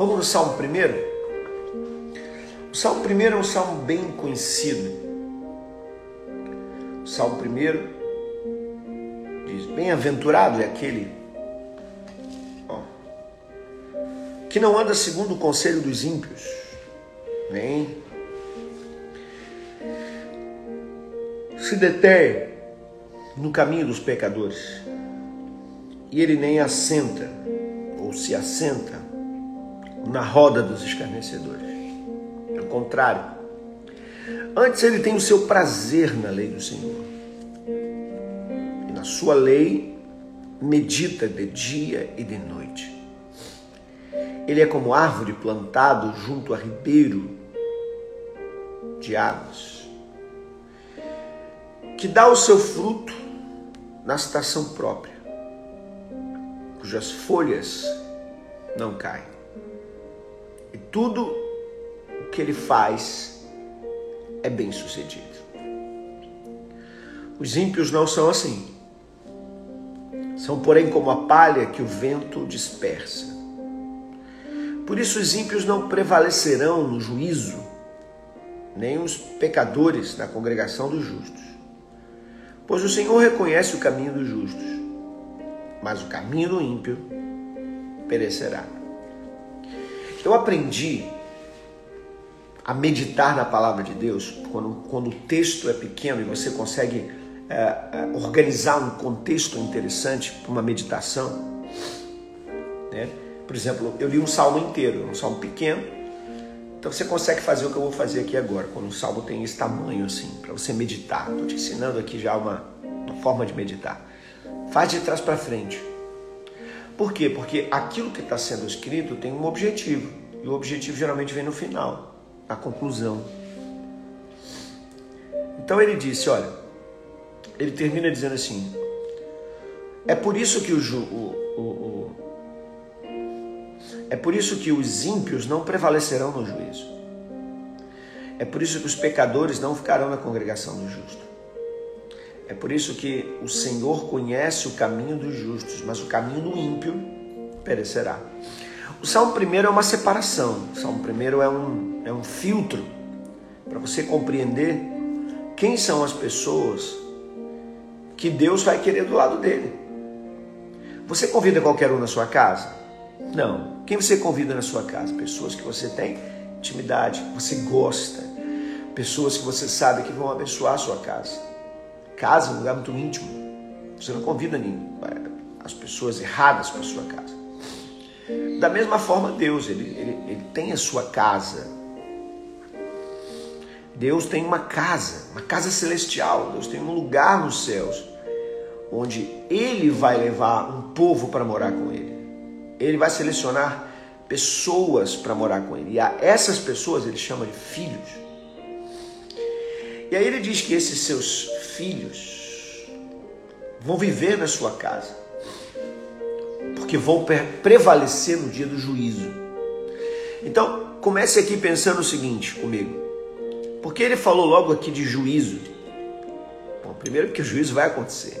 Vamos no Salmo primeiro? O Salmo primeiro é um salmo bem conhecido. O Salmo primeiro diz: Bem-aventurado é aquele ó, que não anda segundo o conselho dos ímpios, nem se detém no caminho dos pecadores, e ele nem assenta ou se assenta na roda dos escarnecedores. Pelo contrário, antes ele tem o seu prazer na lei do Senhor. E na sua lei medita de dia e de noite. Ele é como árvore plantado junto a ribeiro de águas, que dá o seu fruto na estação própria, cujas folhas não caem. E tudo o que ele faz é bem sucedido. Os ímpios não são assim. São, porém, como a palha que o vento dispersa. Por isso, os ímpios não prevalecerão no juízo, nem os pecadores na congregação dos justos. Pois o Senhor reconhece o caminho dos justos, mas o caminho do ímpio perecerá. Eu aprendi a meditar na palavra de Deus quando, quando o texto é pequeno e você consegue é, é, organizar um contexto interessante para uma meditação. Né? Por exemplo, eu li um salmo inteiro, um salmo pequeno, então você consegue fazer o que eu vou fazer aqui agora, quando o salmo tem esse tamanho assim, para você meditar. Estou te ensinando aqui já uma, uma forma de meditar. Faz de trás para frente. Por quê? Porque aquilo que está sendo escrito tem um objetivo. E o objetivo geralmente vem no final, na conclusão. Então ele disse: olha, ele termina dizendo assim: é por isso que o, o, o, é por isso que os ímpios não prevalecerão no juízo. É por isso que os pecadores não ficarão na congregação do justo. É por isso que o Senhor conhece o caminho dos justos, mas o caminho do ímpio perecerá. O Salmo primeiro é uma separação. O Salmo primeiro é um, é um filtro para você compreender quem são as pessoas que Deus vai querer do lado dele. Você convida qualquer um na sua casa? Não. Quem você convida na sua casa? Pessoas que você tem intimidade, que você gosta, pessoas que você sabe que vão abençoar a sua casa. Casa é um lugar muito íntimo. Você não convida ninguém, as pessoas erradas para sua casa. Da mesma forma, Deus, ele, ele, ele tem a sua casa. Deus tem uma casa, uma casa celestial. Deus tem um lugar nos céus, onde Ele vai levar um povo para morar com Ele. Ele vai selecionar pessoas para morar com Ele. E a essas pessoas Ele chama de filhos. E aí Ele diz que esses seus filhos vão viver na sua casa, porque vão prevalecer no dia do juízo. Então, comece aqui pensando o seguinte comigo. Porque ele falou logo aqui de juízo? Bom, primeiro porque o juízo vai acontecer.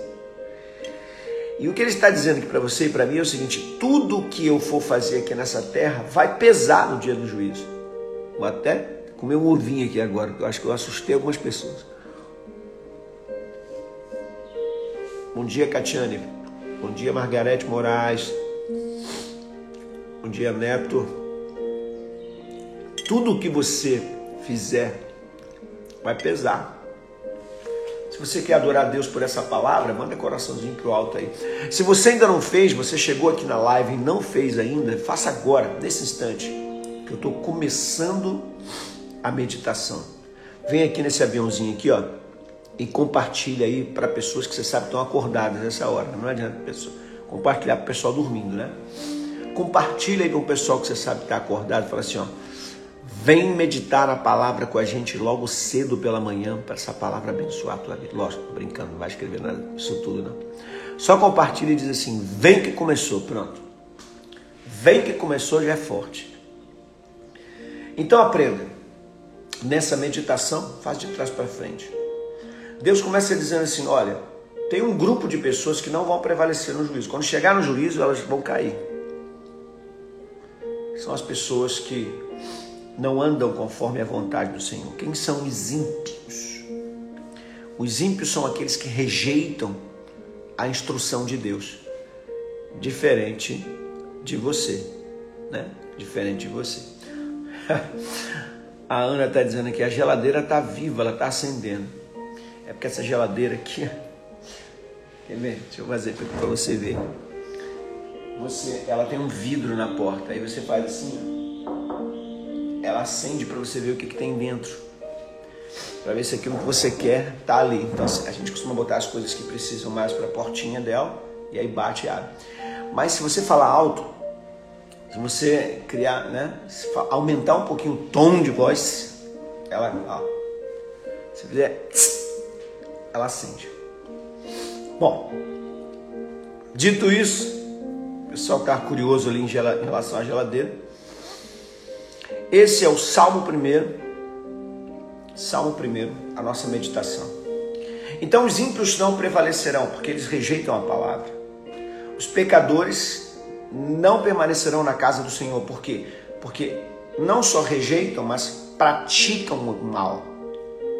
E o que ele está dizendo aqui para você e para mim é o seguinte: tudo que eu for fazer aqui nessa terra vai pesar no dia do juízo. Vou até comer um ovinho aqui agora, eu acho que eu assustei algumas pessoas. Bom dia, Catiane. Bom dia, Margarete Moraes. Bom dia, Neto. Tudo que você fizer vai pesar. Se você quer adorar Deus por essa palavra, manda coraçãozinho pro alto aí. Se você ainda não fez, você chegou aqui na live e não fez ainda, faça agora, nesse instante, que eu estou começando a meditação. Vem aqui nesse aviãozinho aqui, ó e compartilha aí para pessoas que você sabe estão acordadas nessa hora. Não adianta pessoa, compartilhar para o pessoal dormindo, né? compartilha aí com o pessoal que você sabe que está acordado. Fala assim, ó. Vem meditar a palavra com a gente logo cedo pela manhã para essa palavra abençoar a tua vida. Lógico, tô brincando, não vai escrever nada isso tudo não. Só compartilha e diz assim: vem que começou, pronto. Vem que começou já é forte. Então aprenda. Nessa meditação, faz de trás para frente. Deus começa dizendo assim: olha, tem um grupo de pessoas que não vão prevalecer no juízo. Quando chegar no juízo, elas vão cair. São as pessoas que não andam conforme a vontade do Senhor. Quem são os ímpios? Os ímpios são aqueles que rejeitam a instrução de Deus, diferente de você, né? Diferente de você. a Ana está dizendo que a geladeira está viva, ela está acendendo. É porque essa geladeira aqui, quer ver? Deixa eu fazer para você ver. Você, ela tem um vidro na porta, aí você faz assim, ela acende para você ver o que, que tem dentro, para ver se aquilo que você quer tá ali. Então a gente costuma botar as coisas que precisam mais para a portinha dela e aí bate e abre. Mas se você falar alto, se você criar, né, aumentar um pouquinho o tom de voz, ela, ó, se fizer, ela acende. Bom, dito isso, o pessoal está curioso ali em, relação à geladeira. Esse é o Salmo primeiro, Salmo primeiro, a nossa meditação. Então os ímpios não prevalecerão, porque eles rejeitam a palavra. Os pecadores não permanecerão na casa do Senhor. Por quê? Porque não só rejeitam, mas praticam o mal,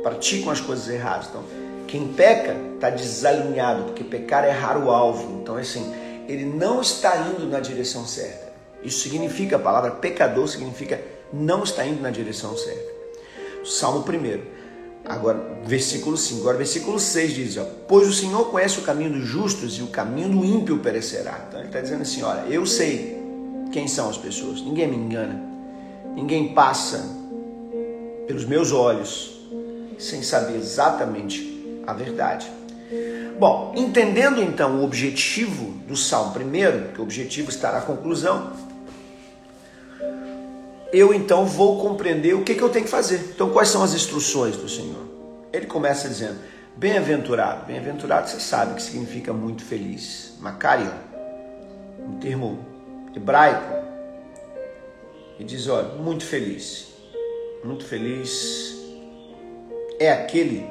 praticam as coisas erradas. Então, quem peca está desalinhado, porque pecar é errar o alvo. Então, assim, ele não está indo na direção certa. Isso significa, a palavra pecador significa não está indo na direção certa. Salmo 1. Agora, versículo 5. Agora, versículo 6 diz: ó, Pois o Senhor conhece o caminho dos justos e o caminho do ímpio perecerá. Então, ele está dizendo assim: Olha, eu sei quem são as pessoas, ninguém me engana, ninguém passa pelos meus olhos sem saber exatamente a verdade. Bom, entendendo então o objetivo do Salmo primeiro, que o objetivo está na conclusão, eu então vou compreender o que, que eu tenho que fazer. Então, quais são as instruções do Senhor? Ele começa dizendo: Bem-aventurado. Bem-aventurado, você sabe que significa muito feliz. Macarion, um termo hebraico. E diz: Olha, muito feliz. Muito feliz é aquele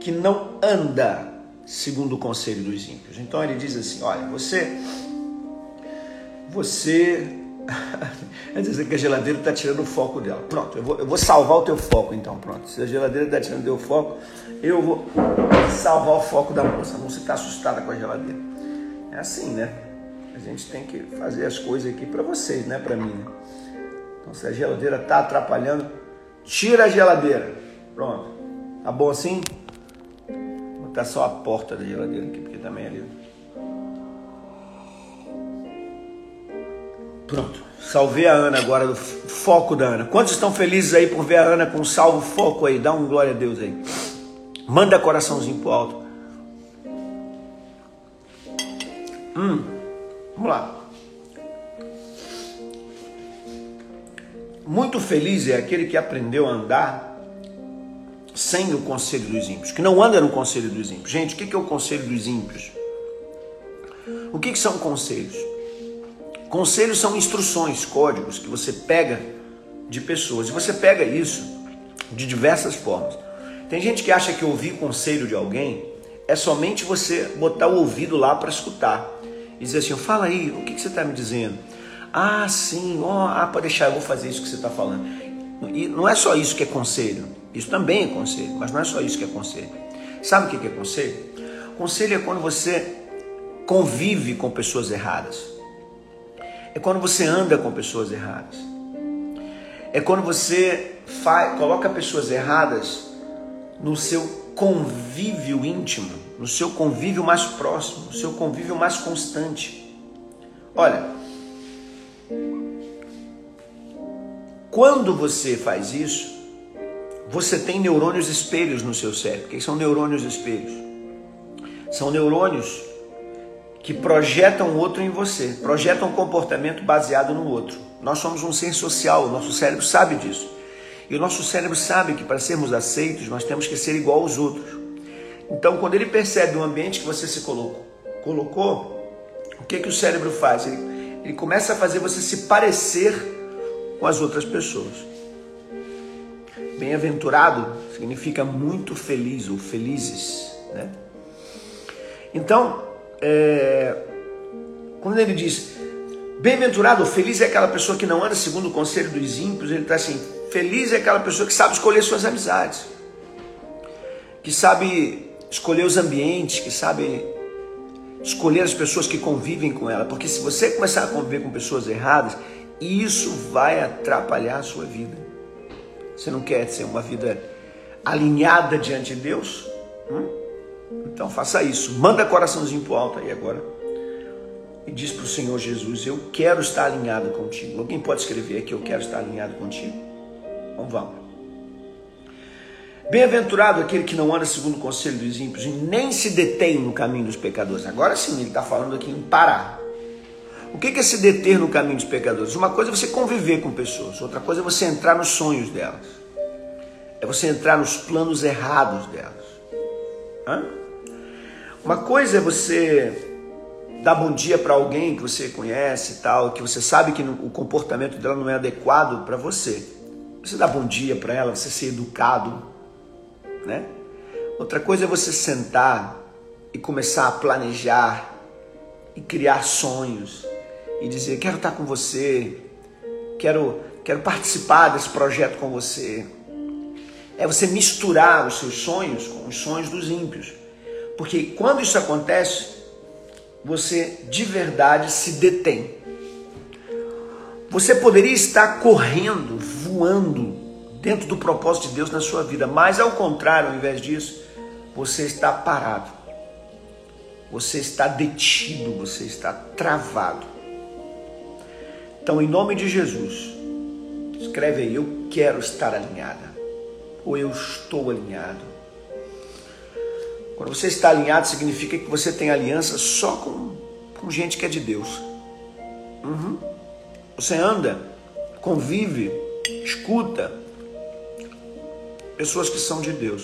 que não anda segundo o conselho dos ímpios. Então ele diz assim: Olha, você. Você é dizer que a geladeira está tirando o foco dela. Pronto, eu vou, eu vou salvar o teu foco então. Pronto, se a geladeira está tirando o teu foco, eu vou salvar o foco da moça. A moça está assustada com a geladeira. É assim, né? A gente tem que fazer as coisas aqui para vocês, não é para mim. Né? Então, se a geladeira está atrapalhando, tira a geladeira. Pronto. Tá bom assim? Vou botar só a porta da geladeira aqui, porque também é ali. Pronto. Salvei a Ana agora, do foco da Ana. Quantos estão felizes aí por ver a Ana com salvo foco aí? Dá um glória a Deus aí. Manda coraçãozinho pro alto. Hum, vamos lá. Muito feliz é aquele que aprendeu a andar sem o conselho dos ímpios, que não anda no conselho dos ímpios. Gente, o que é o conselho dos ímpios? O que são conselhos? Conselhos são instruções, códigos que você pega de pessoas. E você pega isso de diversas formas. Tem gente que acha que ouvir conselho de alguém é somente você botar o ouvido lá para escutar. E dizer assim, fala aí, o que, que você está me dizendo? Ah, sim, oh, ah, pode deixar, eu vou fazer isso que você está falando. E não é só isso que é conselho. Isso também é conselho, mas não é só isso que é conselho. Sabe o que é conselho? Conselho é quando você convive com pessoas erradas é quando você anda com pessoas erradas. É quando você faz, coloca pessoas erradas no seu convívio íntimo, no seu convívio mais próximo, no seu convívio mais constante. Olha, quando você faz isso, você tem neurônios espelhos no seu cérebro. O que são neurônios espelhos? São neurônios que projetam outro em você, projetam um comportamento baseado no outro. Nós somos um ser social, o nosso cérebro sabe disso. E o nosso cérebro sabe que para sermos aceitos, nós temos que ser igual aos outros. Então, quando ele percebe o ambiente que você se colocou, colocou o que, que o cérebro faz? Ele, ele começa a fazer você se parecer com as outras pessoas. Bem-aventurado significa muito feliz ou felizes, né? Então, é, quando ele diz bem-aventurado, feliz é aquela pessoa que não anda segundo o conselho dos ímpios, ele está assim, feliz é aquela pessoa que sabe escolher suas amizades, que sabe escolher os ambientes, que sabe escolher as pessoas que convivem com ela, porque se você começar a conviver com pessoas erradas, isso vai atrapalhar a sua vida. Você não quer ser uma vida alinhada diante de Deus? Hum? Então faça isso. Manda coraçãozinho pro alto aí agora. E diz para o Senhor Jesus: Eu quero estar alinhado contigo. Alguém pode escrever aqui: Eu quero estar alinhado contigo? Então vamos. Bem-aventurado aquele que não anda segundo o conselho dos ímpios e nem se detém no caminho dos pecadores. Agora sim, ele está falando aqui em parar. O que é se deter no caminho dos pecadores? Uma coisa é você conviver com pessoas, outra coisa é você entrar nos sonhos delas, é você entrar nos planos errados delas. Hã? Uma coisa é você dar bom dia para alguém que você conhece e tal, que você sabe que o comportamento dela não é adequado para você. Você dá bom dia para ela, você ser educado, né? Outra coisa é você sentar e começar a planejar e criar sonhos e dizer quero estar com você, quero quero participar desse projeto com você. É você misturar os seus sonhos com os sonhos dos ímpios. Porque quando isso acontece, você de verdade se detém. Você poderia estar correndo, voando dentro do propósito de Deus na sua vida, mas ao contrário, ao invés disso, você está parado. Você está detido, você está travado. Então, em nome de Jesus, escreve aí: Eu quero estar alinhada, ou eu estou alinhado quando você está alinhado, significa que você tem aliança só com, com gente que é de Deus. Uhum. Você anda, convive, escuta pessoas que são de Deus.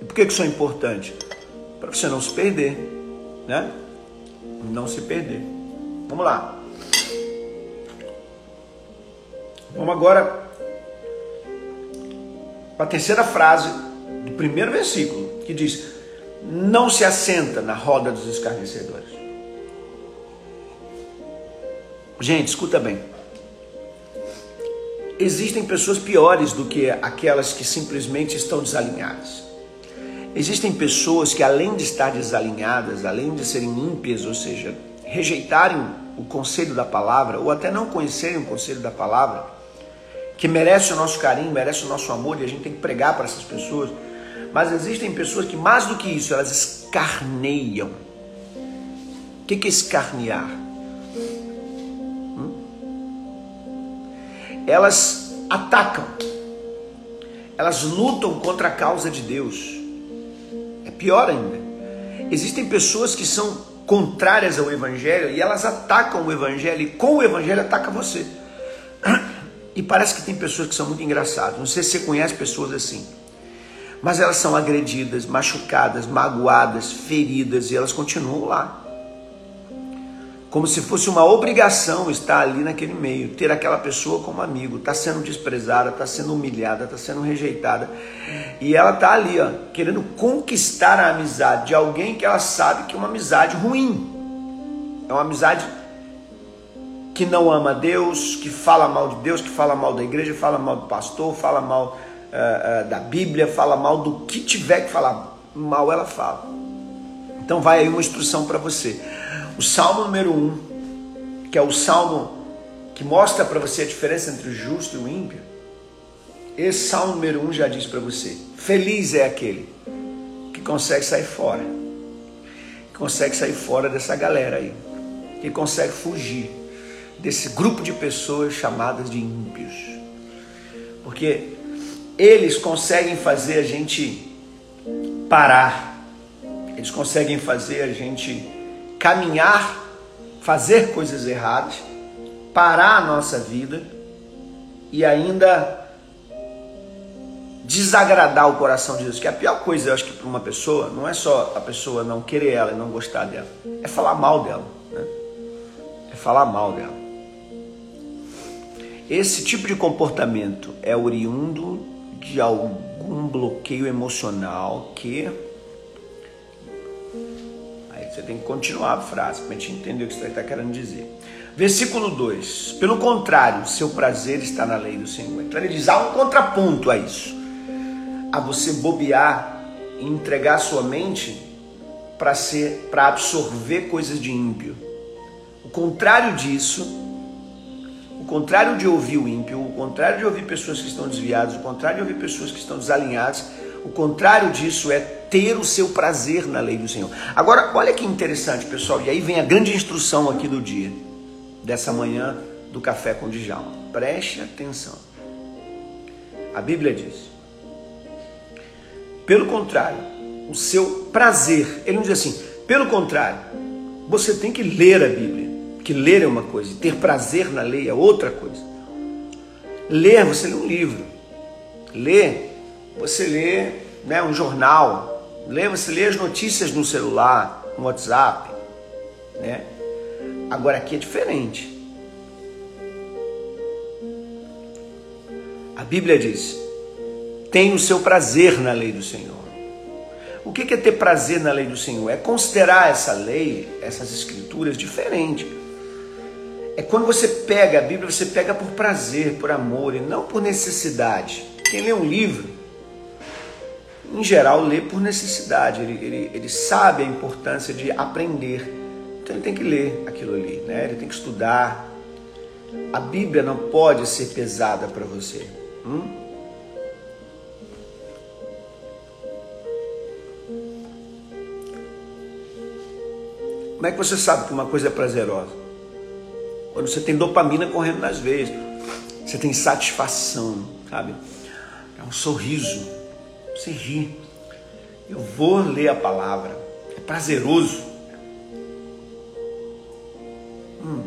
E por que isso é importante? Para você não se perder, né? Não se perder. Vamos lá. Vamos agora para a terceira frase do primeiro versículo que diz: Não se assenta na roda dos escarnecedores. Gente, escuta bem. Existem pessoas piores do que aquelas que simplesmente estão desalinhadas. Existem pessoas que, além de estar desalinhadas, além de serem ímpias, ou seja, rejeitarem o conselho da palavra, ou até não conhecerem o conselho da palavra, que merece o nosso carinho, merece o nosso amor, e a gente tem que pregar para essas pessoas mas existem pessoas que, mais do que isso, elas escarneiam. O que é escarnear? Hum? Elas atacam, elas lutam contra a causa de Deus. É pior ainda. Existem pessoas que são contrárias ao Evangelho e elas atacam o Evangelho e com o Evangelho ataca você. E parece que tem pessoas que são muito engraçadas. Não sei se você conhece pessoas assim mas elas são agredidas, machucadas, magoadas, feridas e elas continuam lá. Como se fosse uma obrigação estar ali naquele meio, ter aquela pessoa como amigo, está sendo desprezada, está sendo humilhada, está sendo rejeitada. E ela está ali, ó, querendo conquistar a amizade de alguém que ela sabe que é uma amizade ruim. É uma amizade que não ama Deus, que fala mal de Deus, que fala mal da igreja, fala mal do pastor, fala mal uh, da Bíblia, fala mal do que tiver que falar mal, ela fala. Então vai aí uma instrução para você. O Salmo número 1, um, que é o salmo que mostra para você a diferença entre o justo e o ímpio, esse salmo número 1 um já diz para você: feliz é aquele que consegue sair fora, que consegue sair fora dessa galera aí, que consegue fugir desse grupo de pessoas chamadas de ímpios. Porque eles conseguem fazer a gente parar, eles conseguem fazer a gente caminhar, fazer coisas erradas, parar a nossa vida e ainda desagradar o coração de Deus. Que a pior coisa, eu acho que para uma pessoa, não é só a pessoa não querer ela e não gostar dela, é falar mal dela. Né? É falar mal dela. Esse tipo de comportamento é oriundo de algum bloqueio emocional que. Aí você tem que continuar a frase para a gente entender o que você está querendo dizer. Versículo 2: Pelo contrário, seu prazer está na lei do Senhor. Então ele diz: há um contraponto a isso a você bobear e entregar sua mente para ser para absorver coisas de ímpio. O contrário disso, contrário de ouvir o ímpio, o contrário de ouvir pessoas que estão desviadas, o contrário de ouvir pessoas que estão desalinhadas, o contrário disso é ter o seu prazer na lei do Senhor. Agora, olha que interessante, pessoal, e aí vem a grande instrução aqui do dia, dessa manhã do café com Djalma. Preste atenção. A Bíblia diz: pelo contrário, o seu prazer. Ele não diz assim, pelo contrário, você tem que ler a Bíblia. Que ler é uma coisa, ter prazer na lei é outra coisa. Ler, você lê um livro. Ler, você lê né, um jornal. Ler, você lê as notícias no celular, no WhatsApp. Né? Agora aqui é diferente. A Bíblia diz: tem o seu prazer na lei do Senhor. O que é ter prazer na lei do Senhor? É considerar essa lei, essas escrituras diferente. É quando você pega a Bíblia, você pega por prazer, por amor e não por necessidade. Quem lê um livro, em geral, lê por necessidade. Ele, ele, ele sabe a importância de aprender. Então ele tem que ler aquilo ali, né? ele tem que estudar. A Bíblia não pode ser pesada para você. Hum? Como é que você sabe que uma coisa é prazerosa? Quando você tem dopamina correndo nas veias, você tem satisfação, sabe? É um sorriso, você ri. Eu vou ler a palavra, é prazeroso. Hum.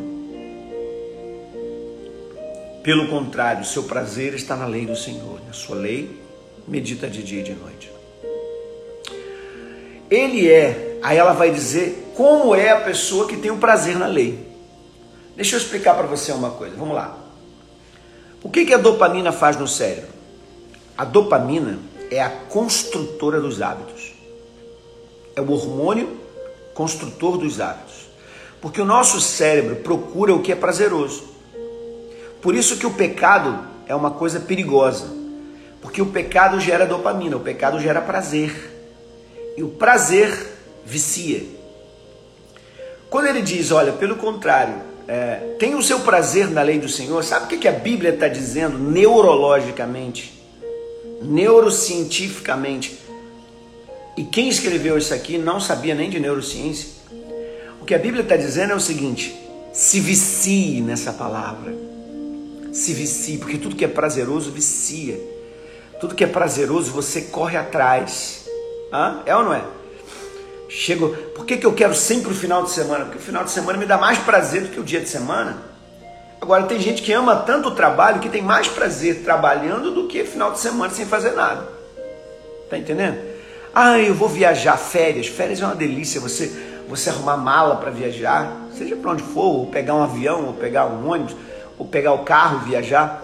Pelo contrário, seu prazer está na lei do Senhor, na sua lei, medita de dia e de noite. Ele é, aí ela vai dizer como é a pessoa que tem o prazer na lei. Deixa eu explicar para você uma coisa. Vamos lá. O que, que a dopamina faz no cérebro? A dopamina é a construtora dos hábitos. É o hormônio construtor dos hábitos. Porque o nosso cérebro procura o que é prazeroso. Por isso que o pecado é uma coisa perigosa. Porque o pecado gera dopamina, o pecado gera prazer. E o prazer vicia. Quando ele diz, olha, pelo contrário, é, tem o seu prazer na lei do Senhor, sabe o que, que a Bíblia está dizendo neurologicamente, neurocientificamente? E quem escreveu isso aqui não sabia nem de neurociência. O que a Bíblia está dizendo é o seguinte: se vicie nessa palavra. Se vicie, porque tudo que é prazeroso vicia. Tudo que é prazeroso você corre atrás. Hã? É ou não é? Chego, por que, que eu quero sempre o final de semana? Porque o final de semana me dá mais prazer do que o dia de semana. Agora, tem gente que ama tanto o trabalho que tem mais prazer trabalhando do que final de semana sem fazer nada. Tá entendendo? Ah, eu vou viajar, férias. Férias é uma delícia. Você, você arrumar mala para viajar, seja para onde for, ou pegar um avião, ou pegar um ônibus, ou pegar o carro, viajar.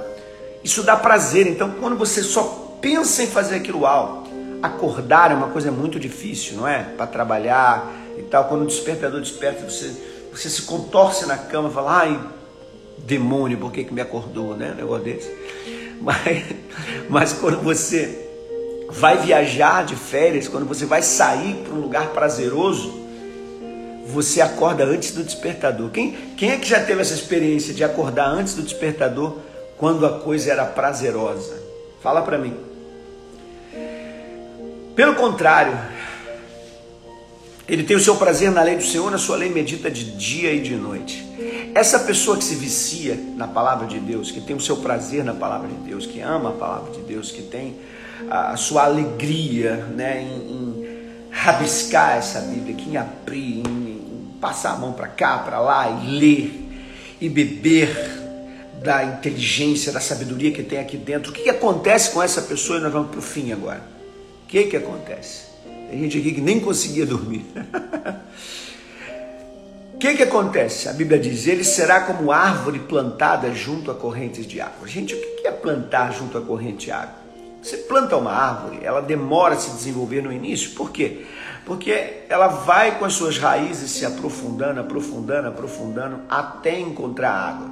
Isso dá prazer. Então, quando você só pensa em fazer aquilo alto, acordar é uma coisa muito difícil, não é? Para trabalhar e tal. Quando o despertador desperta, você, você se contorce na cama e fala, ai, demônio, por que, que me acordou, né? Um negócio desse. Mas, mas quando você vai viajar de férias, quando você vai sair para um lugar prazeroso, você acorda antes do despertador. Quem, quem é que já teve essa experiência de acordar antes do despertador quando a coisa era prazerosa? Fala para mim. Pelo contrário, ele tem o seu prazer na lei do Senhor, na sua lei medita de dia e de noite. Essa pessoa que se vicia na palavra de Deus, que tem o seu prazer na palavra de Deus, que ama a palavra de Deus, que tem a sua alegria né, em, em rabiscar essa Bíblia, que em abrir, em passar a mão para cá, para lá e ler e beber da inteligência, da sabedoria que tem aqui dentro. O que, que acontece com essa pessoa? E nós vamos para o fim agora. O que, que acontece? Tem gente aqui que nem conseguia dormir. O que, que acontece? A Bíblia diz: ele será como árvore plantada junto a correntes de água. Gente, o que é plantar junto a corrente de água? Você planta uma árvore, ela demora a se desenvolver no início, por quê? Porque ela vai com as suas raízes se aprofundando, aprofundando, aprofundando, até encontrar água.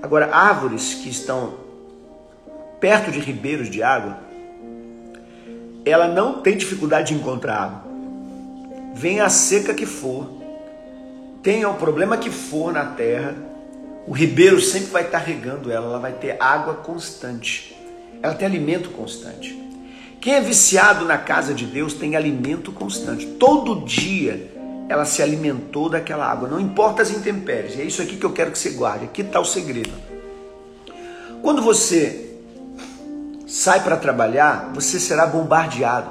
Agora, árvores que estão perto de ribeiros de água, ela não tem dificuldade de encontrar água. Vem a seca que for, tenha o problema que for na terra, o ribeiro sempre vai estar regando ela, ela vai ter água constante, ela tem alimento constante. Quem é viciado na casa de Deus tem alimento constante. Todo dia ela se alimentou daquela água, não importa as intempéries. É isso aqui que eu quero que você guarde. Aqui está o segredo. Quando você sai para trabalhar, você será bombardeado.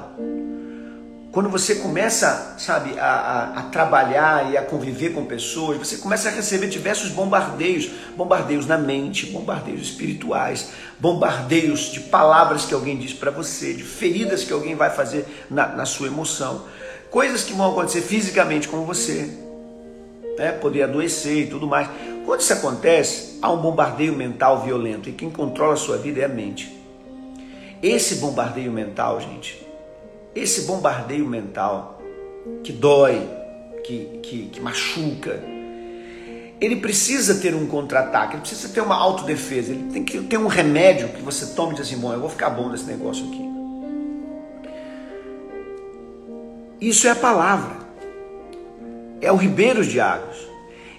Quando você começa, sabe, a, a, a, trabalhar e a conviver com pessoas, você começa a receber diversos bombardeios, bombardeios na mente, bombardeios espirituais, bombardeios de palavras que alguém diz para você, de feridas que alguém vai fazer na, na sua emoção, coisas que vão acontecer fisicamente com você, né? poder adoecer e tudo mais. Quando isso acontece, há um bombardeio mental violento e quem controla a sua vida é a mente. Esse bombardeio mental, gente, esse bombardeio mental que dói, que, que, que machuca, ele precisa ter um contra-ataque, ele precisa ter uma autodefesa, ele tem que ter um remédio que você tome e diz assim, bom, eu vou ficar bom nesse negócio aqui. Isso é a palavra, é o ribeiro de águas.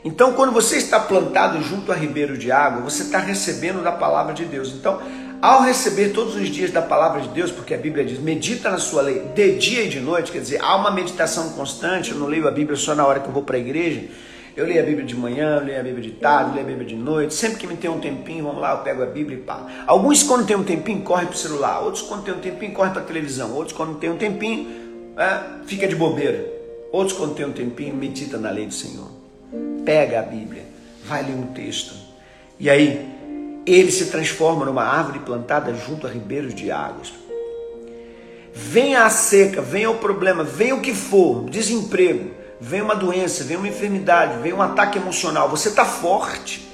Então, quando você está plantado junto a ribeiro de água, você está recebendo da palavra de Deus. Então, ao receber todos os dias da palavra de Deus, porque a Bíblia diz, medita na sua lei de dia e de noite, quer dizer, há uma meditação constante. Eu não leio a Bíblia só na hora que eu vou para a igreja. Eu leio a Bíblia de manhã, eu leio a Bíblia de tarde, eu leio a Bíblia de noite. Sempre que me tem um tempinho, vamos lá, eu pego a Bíblia e pá. Alguns, quando tem um tempinho, correm para o celular. Outros, quando tem um tempinho, correm para a televisão. Outros, quando tem um tempinho, é, fica de bobeira. Outros, quando tem um tempinho, medita na lei do Senhor. Pega a Bíblia, vai ler um texto. E aí, ele se transforma numa árvore plantada junto a ribeiros de águas. Venha a seca, venha o problema, venha o que for, desemprego, venha uma doença, venha uma enfermidade, venha um ataque emocional, você está forte.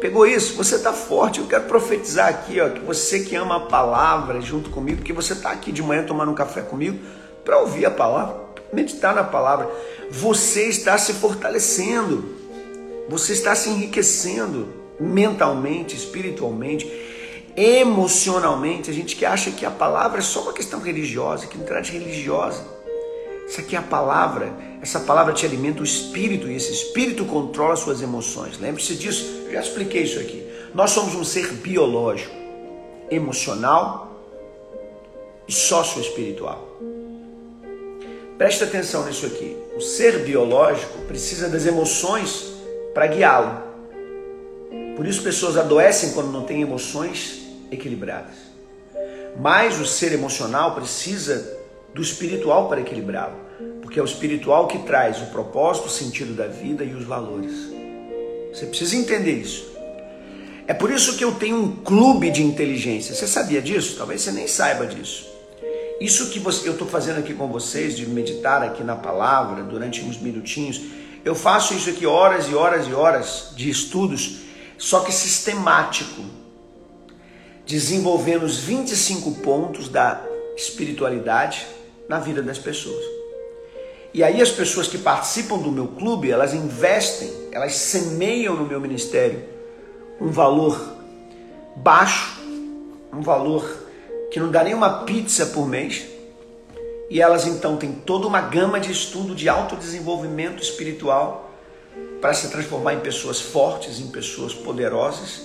Pegou isso? Você está forte. Eu quero profetizar aqui, ó, que você que ama a palavra junto comigo, porque você está aqui de manhã tomando um café comigo para ouvir a palavra, meditar na palavra. Você está se fortalecendo, você está se enriquecendo mentalmente, espiritualmente, emocionalmente, a gente que acha que a palavra é só uma questão religiosa, que não de religiosa. Isso aqui é a palavra, essa palavra te alimenta o espírito e esse espírito controla suas emoções. Lembre-se disso, eu já expliquei isso aqui. Nós somos um ser biológico, emocional e socioespiritual. Preste atenção nisso aqui. O ser biológico precisa das emoções para guiá-lo. Por isso pessoas adoecem quando não têm emoções equilibradas. Mas o ser emocional precisa do espiritual para equilibrá-lo, porque é o espiritual que traz o propósito, o sentido da vida e os valores. Você precisa entender isso. É por isso que eu tenho um clube de inteligência. Você sabia disso? Talvez você nem saiba disso. Isso que eu estou fazendo aqui com vocês, de meditar aqui na palavra durante uns minutinhos, eu faço isso aqui horas e horas e horas de estudos só que sistemático, desenvolvendo os 25 pontos da espiritualidade na vida das pessoas. E aí as pessoas que participam do meu clube, elas investem, elas semeiam no meu ministério um valor baixo, um valor que não dá nem uma pizza por mês. E elas então têm toda uma gama de estudo de autodesenvolvimento espiritual para se transformar em pessoas fortes, em pessoas poderosas,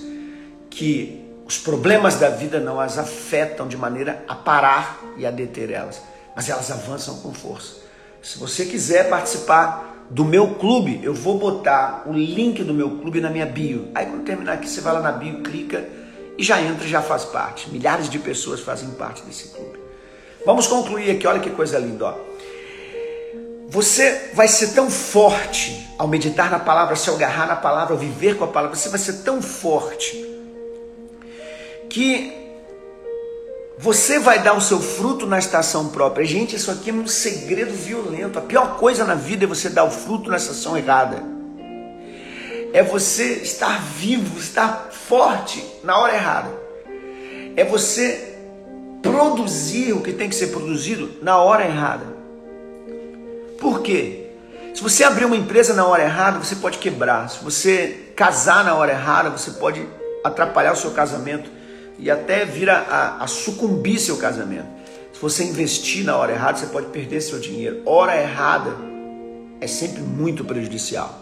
que os problemas da vida não as afetam de maneira a parar e a deter elas, mas elas avançam com força. Se você quiser participar do meu clube, eu vou botar o link do meu clube na minha bio. Aí quando terminar aqui, você vai lá na bio, clica e já entra e já faz parte. Milhares de pessoas fazem parte desse clube. Vamos concluir aqui, olha que coisa linda, ó. Você vai ser tão forte ao meditar na palavra, se agarrar na palavra, ao viver com a palavra, você vai ser tão forte que você vai dar o seu fruto na estação própria. Gente, isso aqui é um segredo violento. A pior coisa na vida é você dar o fruto na estação errada. É você estar vivo, estar forte na hora errada. É você produzir o que tem que ser produzido na hora errada. Por quê? Se você abrir uma empresa na hora errada, você pode quebrar. Se você casar na hora errada, você pode atrapalhar o seu casamento e até vir a, a, a sucumbir seu casamento. Se você investir na hora errada, você pode perder seu dinheiro. Hora errada é sempre muito prejudicial.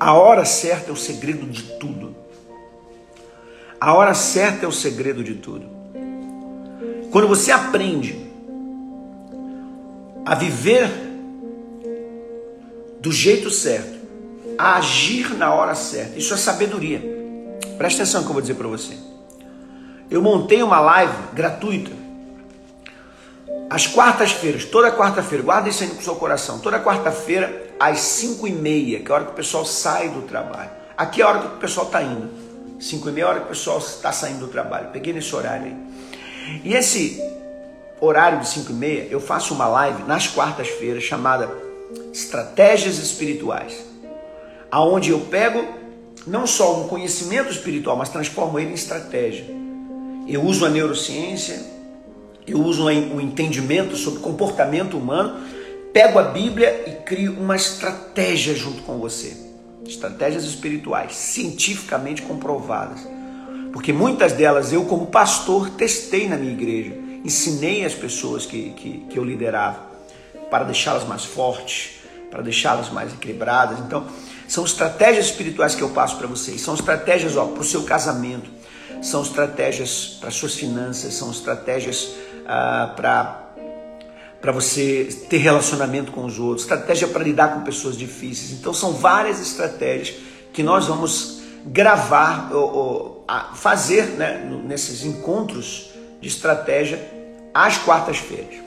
A hora certa é o segredo de tudo. A hora certa é o segredo de tudo. Quando você aprende a viver do jeito certo, a agir na hora certa, isso é sabedoria. Presta atenção que eu vou dizer para você. Eu montei uma live gratuita às quartas-feiras, toda quarta-feira, guarda isso aí no seu coração, toda quarta-feira às 5 e meia, que é a hora que o pessoal sai do trabalho. Aqui é a hora que o pessoal está indo. 5 e meia hora que o pessoal está saindo do trabalho. Peguei nesse horário aí. E esse horário de 5 e meia, eu faço uma live nas quartas-feiras chamada Estratégias Espirituais. Aonde eu pego não só um conhecimento espiritual, mas transformo ele em estratégia. Eu uso a neurociência, eu uso o entendimento sobre comportamento humano, pego a Bíblia e crio uma estratégia junto com você estratégias espirituais cientificamente comprovadas. Porque muitas delas eu, como pastor, testei na minha igreja, ensinei as pessoas que, que, que eu liderava para deixá-las mais fortes, para deixá-las mais equilibradas. Então, são estratégias espirituais que eu passo para vocês. São estratégias para o seu casamento, são estratégias para suas finanças, são estratégias ah, para para você ter relacionamento com os outros, estratégia para lidar com pessoas difíceis. Então são várias estratégias que nós vamos gravar, ou, ou fazer né, nesses encontros de estratégia às quartas-feiras.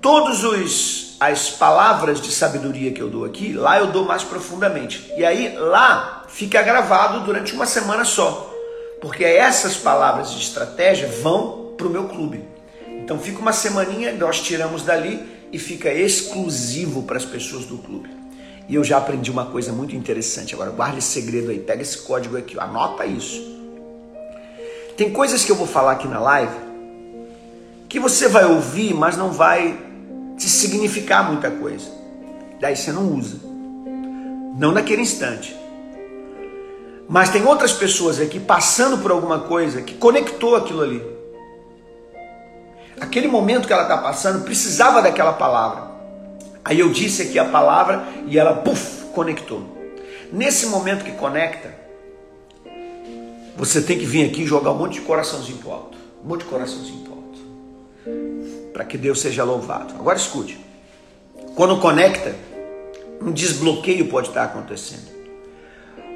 Todos os as palavras de sabedoria que eu dou aqui, lá eu dou mais profundamente. E aí lá fica gravado durante uma semana só. Porque essas palavras de estratégia vão para o meu clube. Então fica uma semaninha, nós tiramos dali e fica exclusivo para as pessoas do clube. E eu já aprendi uma coisa muito interessante. Agora guarde esse segredo aí, pega esse código aqui, anota isso. Tem coisas que eu vou falar aqui na live que você vai ouvir, mas não vai te significar muita coisa. Daí você não usa. Não naquele instante. Mas tem outras pessoas aqui passando por alguma coisa que conectou aquilo ali aquele momento que ela está passando precisava daquela palavra. Aí eu disse aqui a palavra e ela, puf, conectou. Nesse momento que conecta, você tem que vir aqui e jogar um monte de coraçãozinho pro alto. Um monte de coraçãozinho pro alto. Para que Deus seja louvado. Agora escute. Quando conecta, um desbloqueio pode estar acontecendo.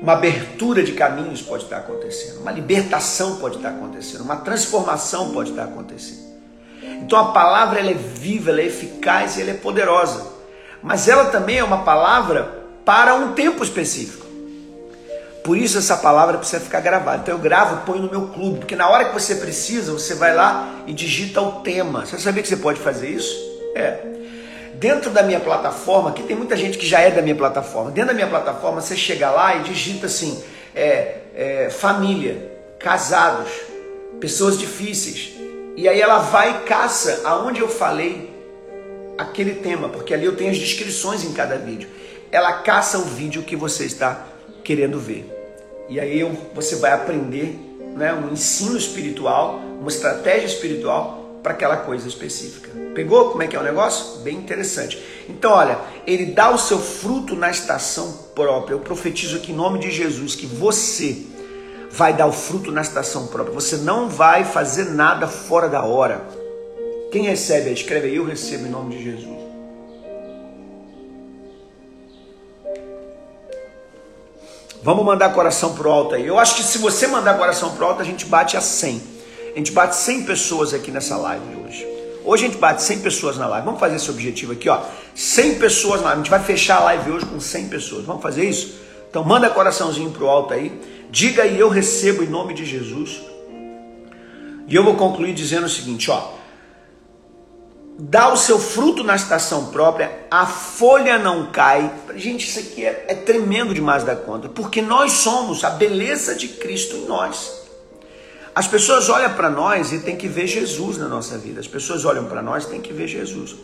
Uma abertura de caminhos pode estar acontecendo. Uma libertação pode estar acontecendo. Uma transformação pode estar acontecendo. Então a palavra ela é viva, ela é eficaz e ela é poderosa. Mas ela também é uma palavra para um tempo específico. Por isso essa palavra precisa ficar gravada. Então eu gravo, ponho no meu clube, porque na hora que você precisa, você vai lá e digita o tema. Você sabia que você pode fazer isso? É. Dentro da minha plataforma, que tem muita gente que já é da minha plataforma. Dentro da minha plataforma, você chega lá e digita assim: é, é, família, casados, pessoas difíceis, e aí ela vai e caça aonde eu falei aquele tema, porque ali eu tenho as descrições em cada vídeo. Ela caça o vídeo que você está querendo ver. E aí eu, você vai aprender né, um ensino espiritual, uma estratégia espiritual para aquela coisa específica. Pegou como é que é o negócio? Bem interessante. Então, olha, ele dá o seu fruto na estação própria. Eu profetizo aqui em nome de Jesus que você vai dar o fruto na estação própria. Você não vai fazer nada fora da hora. Quem recebe, escreve aí, eu recebo em nome de Jesus. Vamos mandar coração pro alto aí. Eu acho que se você mandar coração pro alto, a gente bate a 100. A gente bate 100 pessoas aqui nessa live hoje. Hoje a gente bate 100 pessoas na live. Vamos fazer esse objetivo aqui, ó. 100 pessoas na live. A gente vai fechar a live hoje com 100 pessoas. Vamos fazer isso? Então manda coraçãozinho pro alto aí. Diga aí, eu recebo em nome de Jesus. E eu vou concluir dizendo o seguinte, ó. Dá o seu fruto na estação própria, a folha não cai. Gente, isso aqui é, é tremendo demais da conta, porque nós somos a beleza de Cristo em nós. As pessoas olham para nós e tem que ver Jesus na nossa vida. As pessoas olham para nós e tem que ver Jesus.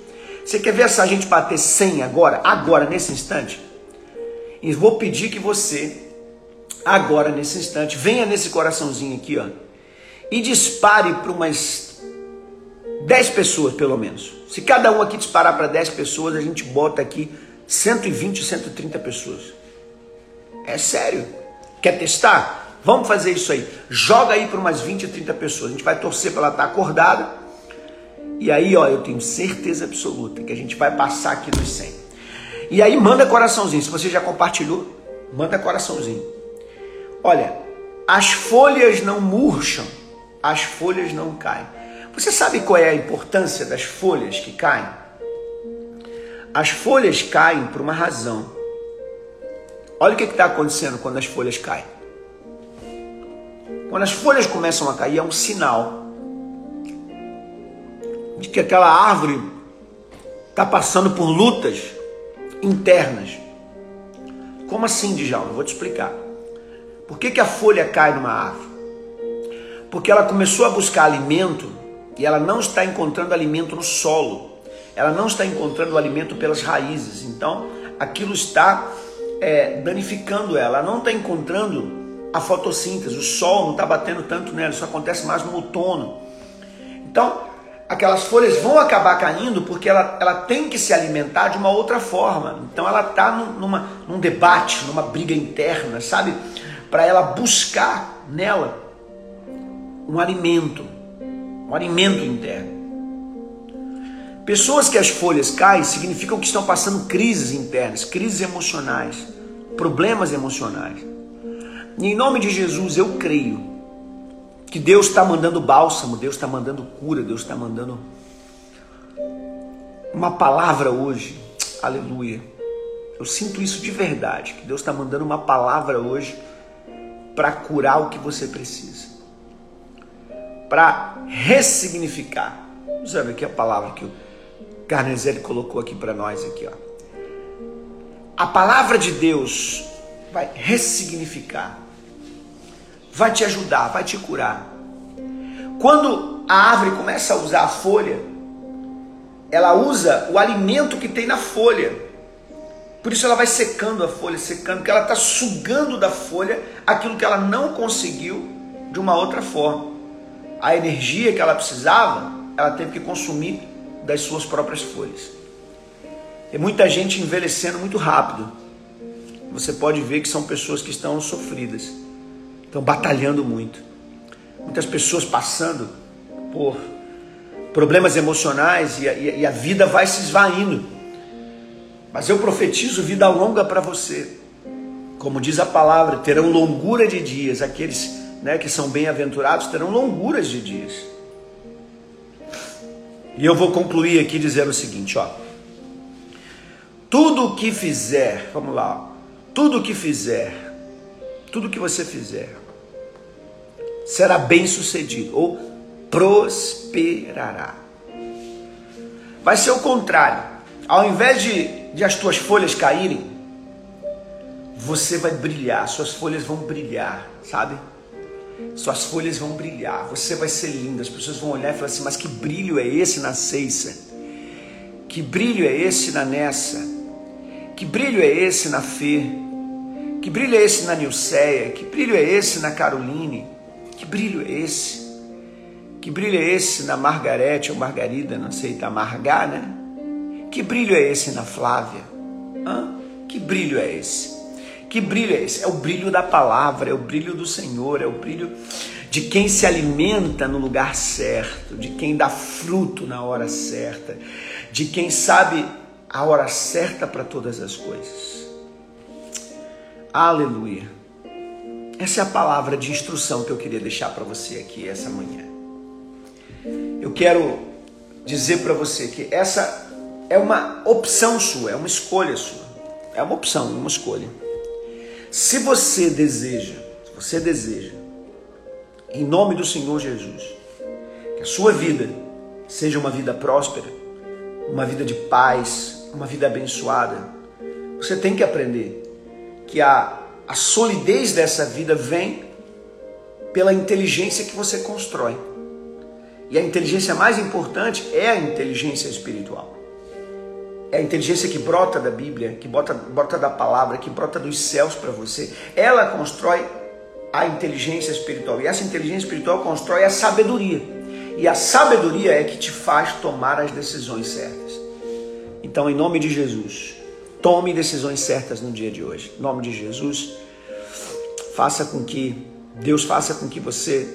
Você quer ver essa gente bater 100 agora, agora, nesse instante? E vou pedir que você, agora, nesse instante, venha nesse coraçãozinho aqui, ó, e dispare para umas 10 pessoas, pelo menos. Se cada um aqui disparar para 10 pessoas, a gente bota aqui 120, 130 pessoas. É sério. Quer testar? Vamos fazer isso aí. Joga aí para umas 20, 30 pessoas. A gente vai torcer para ela estar tá acordada. E aí, ó, eu tenho certeza absoluta que a gente vai passar aqui nos 100. E aí manda coraçãozinho. Se você já compartilhou, manda coraçãozinho. Olha, as folhas não murcham, as folhas não caem. Você sabe qual é a importância das folhas que caem? As folhas caem por uma razão. Olha o que está acontecendo quando as folhas caem. Quando as folhas começam a cair, é um sinal de que aquela árvore está passando por lutas internas. Como assim, Djalma? Vou te explicar. Por que, que a folha cai numa árvore? Porque ela começou a buscar alimento e ela não está encontrando alimento no solo. Ela não está encontrando alimento pelas raízes. Então, aquilo está é, danificando ela. Ela não está encontrando a fotossíntese. O sol não está batendo tanto nela. Isso acontece mais no outono. Então, aquelas folhas vão acabar caindo porque ela, ela tem que se alimentar de uma outra forma. Então ela está num, num debate, numa briga interna, sabe? Para ela buscar nela um alimento, um alimento interno. Pessoas que as folhas caem significam que estão passando crises internas, crises emocionais, problemas emocionais. E em nome de Jesus eu creio que Deus está mandando bálsamo, Deus está mandando cura, Deus está mandando uma palavra hoje. Aleluia. Eu sinto isso de verdade, que Deus está mandando uma palavra hoje para curar o que você precisa, para ressignificar. Usando aqui a palavra que o Carnezelli colocou aqui para nós aqui, ó. A palavra de Deus vai ressignificar vai te ajudar, vai te curar. Quando a árvore começa a usar a folha, ela usa o alimento que tem na folha. Por isso ela vai secando a folha, secando, porque ela está sugando da folha aquilo que ela não conseguiu de uma outra forma. A energia que ela precisava, ela teve que consumir das suas próprias folhas. Tem muita gente envelhecendo muito rápido. Você pode ver que são pessoas que estão sofridas estão batalhando muito. Muitas pessoas passando por problemas emocionais e a, e a vida vai se esvaindo. Mas eu profetizo vida longa para você. Como diz a palavra, terão longura de dias. Aqueles né, que são bem-aventurados terão longuras de dias. E eu vou concluir aqui dizendo o seguinte, ó. Tudo o que fizer, vamos lá, tudo o que fizer tudo que você fizer será bem sucedido ou prosperará. Vai ser o contrário. Ao invés de, de as tuas folhas caírem, você vai brilhar, suas folhas vão brilhar, sabe? Suas folhas vão brilhar, você vai ser linda. As pessoas vão olhar e falar assim: Mas que brilho é esse na Ceissa? Que brilho é esse na Nessa? Que brilho é esse na Fê? Que brilho é esse na Nilceia? Que brilho é esse na Caroline? Que brilho é esse? Que brilho é esse na Margarete ou Margarida, não sei, tá Margar, né? Que brilho é esse na Flávia? Hã? Que brilho é esse? Que brilho é esse? É o brilho da palavra, é o brilho do Senhor, é o brilho de quem se alimenta no lugar certo, de quem dá fruto na hora certa, de quem sabe a hora certa para todas as coisas. Aleluia. Essa é a palavra de instrução que eu queria deixar para você aqui essa manhã. Eu quero dizer para você que essa é uma opção sua, é uma escolha sua. É uma opção, uma escolha. Se você deseja, se você deseja, em nome do Senhor Jesus, que a sua vida seja uma vida próspera, uma vida de paz, uma vida abençoada, você tem que aprender que a, a solidez dessa vida vem pela inteligência que você constrói. E a inteligência mais importante é a inteligência espiritual. É a inteligência que brota da Bíblia, que brota, brota da palavra, que brota dos céus para você. Ela constrói a inteligência espiritual. E essa inteligência espiritual constrói a sabedoria. E a sabedoria é que te faz tomar as decisões certas. Então, em nome de Jesus, tome decisões certas no dia de hoje. Em nome de Jesus, faça com que Deus faça com que você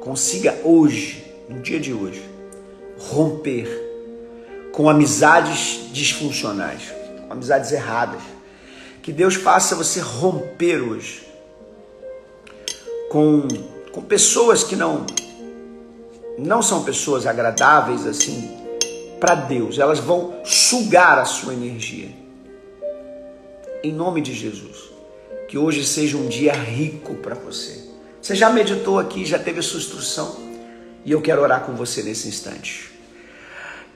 consiga hoje, no dia de hoje, romper com amizades disfuncionais, com amizades erradas. Que Deus faça você romper hoje com, com pessoas que não não são pessoas agradáveis assim para Deus. Elas vão sugar a sua energia. Em nome de Jesus, que hoje seja um dia rico para você. Você já meditou aqui, já teve a sua instrução, e eu quero orar com você nesse instante.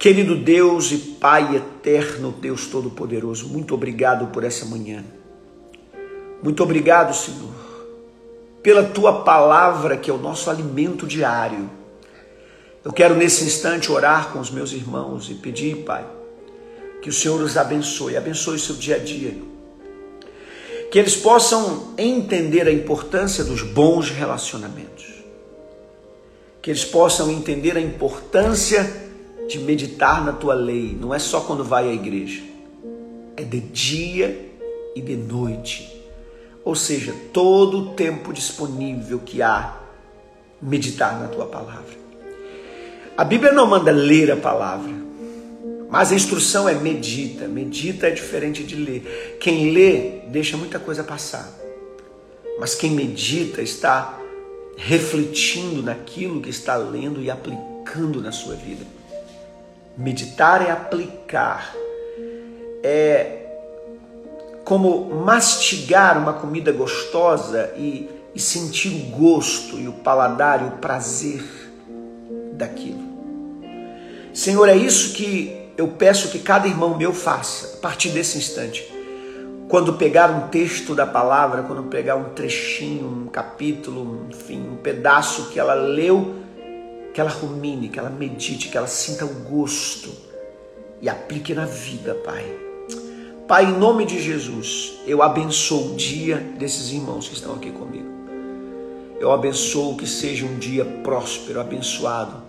Querido Deus e Pai eterno, Deus Todo-Poderoso, muito obrigado por essa manhã. Muito obrigado, Senhor, pela tua palavra que é o nosso alimento diário. Eu quero nesse instante orar com os meus irmãos e pedir, Pai, que o Senhor os abençoe, abençoe seu dia a dia. Que eles possam entender a importância dos bons relacionamentos. Que eles possam entender a importância de meditar na tua lei não é só quando vai à igreja, é de dia e de noite. Ou seja, todo o tempo disponível que há meditar na tua palavra. A Bíblia não manda ler a palavra, mas a instrução é medita. Medita é diferente de ler. Quem lê deixa muita coisa passar, mas quem medita está refletindo naquilo que está lendo e aplicando na sua vida. Meditar é aplicar. É como mastigar uma comida gostosa e, e sentir o gosto e o paladar e o prazer daquilo. Senhor, é isso que eu peço que cada irmão meu faça a partir desse instante. Quando pegar um texto da palavra, quando pegar um trechinho, um capítulo, enfim, um pedaço que ela leu que ela rumine, que ela medite, que ela sinta o gosto e aplique na vida, Pai. Pai, em nome de Jesus, eu abençoo o dia desses irmãos que estão aqui comigo. Eu abençoo que seja um dia próspero, abençoado.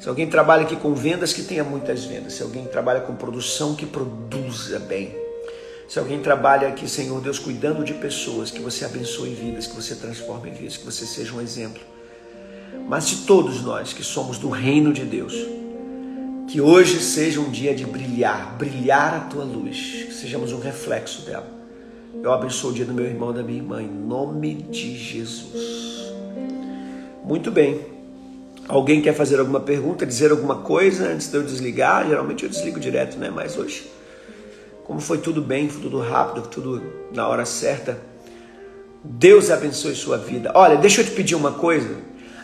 Se alguém trabalha aqui com vendas, que tenha muitas vendas. Se alguém trabalha com produção, que produza bem. Se alguém trabalha aqui, Senhor Deus, cuidando de pessoas, que você abençoe vidas, que você transforme vidas, que você seja um exemplo mas de todos nós que somos do reino de Deus. Que hoje seja um dia de brilhar, brilhar a tua luz, que sejamos um reflexo dela. Eu abençoo o dia do meu irmão e da minha irmã, em nome de Jesus. Muito bem. Alguém quer fazer alguma pergunta, dizer alguma coisa antes de eu desligar? Geralmente eu desligo direto, né? Mas hoje, como foi tudo bem, foi tudo rápido, tudo na hora certa. Deus abençoe sua vida. Olha, deixa eu te pedir uma coisa.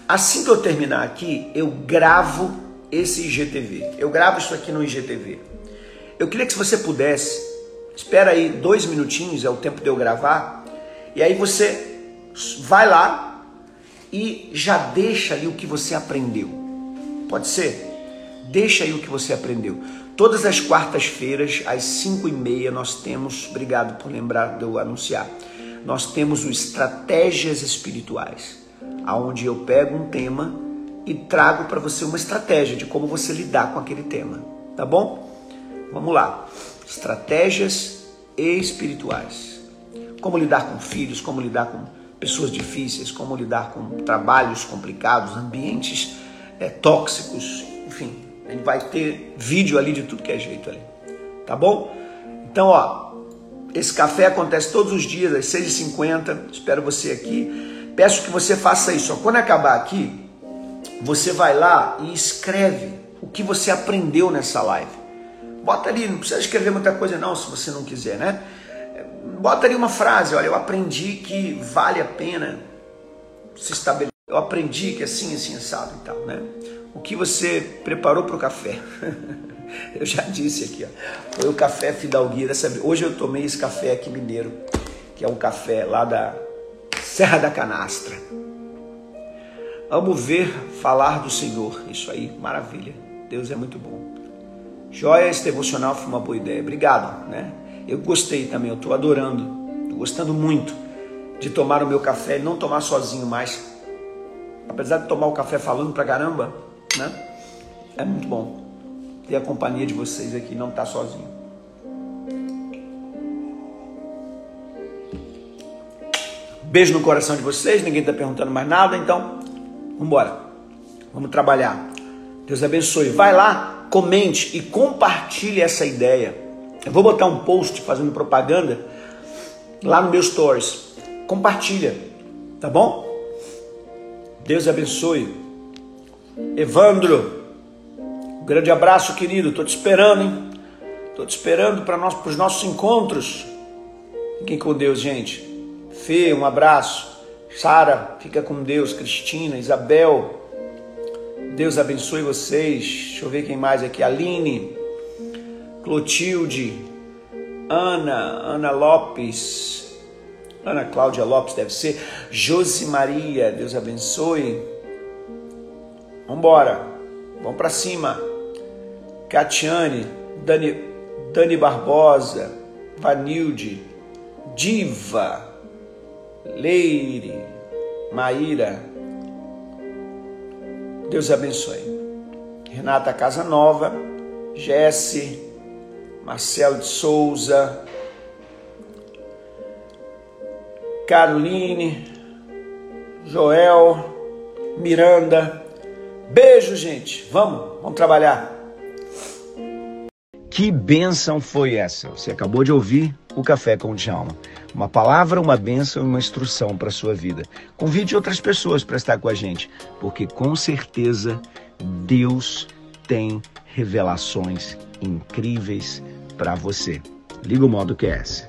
Assim que eu terminar aqui, eu gravo esse IGTV. Eu gravo isso aqui no IGTV. Eu queria que se você pudesse, espera aí dois minutinhos, é o tempo de eu gravar, e aí você vai lá e já deixa ali o que você aprendeu. Pode ser? Deixa aí o que você aprendeu. Todas as quartas-feiras, às cinco e meia, nós temos, obrigado por lembrar de eu anunciar, nós temos o Estratégias Espirituais aonde eu pego um tema e trago para você uma estratégia de como você lidar com aquele tema, tá bom? Vamos lá. Estratégias espirituais. Como lidar com filhos, como lidar com pessoas difíceis, como lidar com trabalhos complicados, ambientes é, tóxicos, enfim, gente vai ter vídeo ali de tudo que é jeito ali, tá bom? Então, ó, Esse café acontece todos os dias, às 6h50. Espero você aqui. Peço que você faça isso. Quando acabar aqui, você vai lá e escreve o que você aprendeu nessa live. Bota ali, não precisa escrever muita coisa não, se você não quiser, né? Bota ali uma frase, olha, eu aprendi que vale a pena se estabelecer. Eu aprendi que assim, assim, assado e tal, né? O que você preparou para o café? eu já disse aqui, ó. Foi o café Fidalguia dessa. Hoje eu tomei esse café aqui mineiro, que é um café lá da Serra da Canastra. Amo ver falar do Senhor. Isso aí, maravilha. Deus é muito bom. Joia, esse devocional foi uma boa ideia. Obrigado, né? Eu gostei também, eu estou adorando, estou gostando muito de tomar o meu café e não tomar sozinho mais. Apesar de tomar o café falando pra caramba, né? É muito bom ter a companhia de vocês aqui, não estar tá sozinho. Beijo no coração de vocês, ninguém está perguntando mais nada, então vamos embora. Vamos trabalhar. Deus abençoe. Vai lá, comente e compartilhe essa ideia. Eu vou botar um post fazendo propaganda lá no meu stories. Compartilha, tá bom? Deus abençoe. Evandro, um grande abraço, querido. Tô te esperando, hein? Tô te esperando para nós, os nossos encontros. Fiquem com Deus, gente. Fê, um abraço. Sara, fica com Deus. Cristina, Isabel, Deus abençoe vocês. Deixa eu ver quem mais aqui. Aline, Clotilde, Ana, Ana Lopes, Ana Cláudia Lopes deve ser, Josi Maria, Deus abençoe. Vambora, vamos para cima. Catiane, Dani, Dani Barbosa, Vanilde, Diva, Leire, Maíra. Deus abençoe. Renata Casa Nova, Jesse, Marcelo de Souza, Caroline, Joel, Miranda. Beijo, gente. Vamos, vamos trabalhar. Que bênção foi essa? Você acabou de ouvir o Café com o Djalma. Uma palavra, uma bênção e uma instrução para a sua vida. Convide outras pessoas para estar com a gente, porque com certeza Deus tem revelações incríveis para você. Liga o modo QS.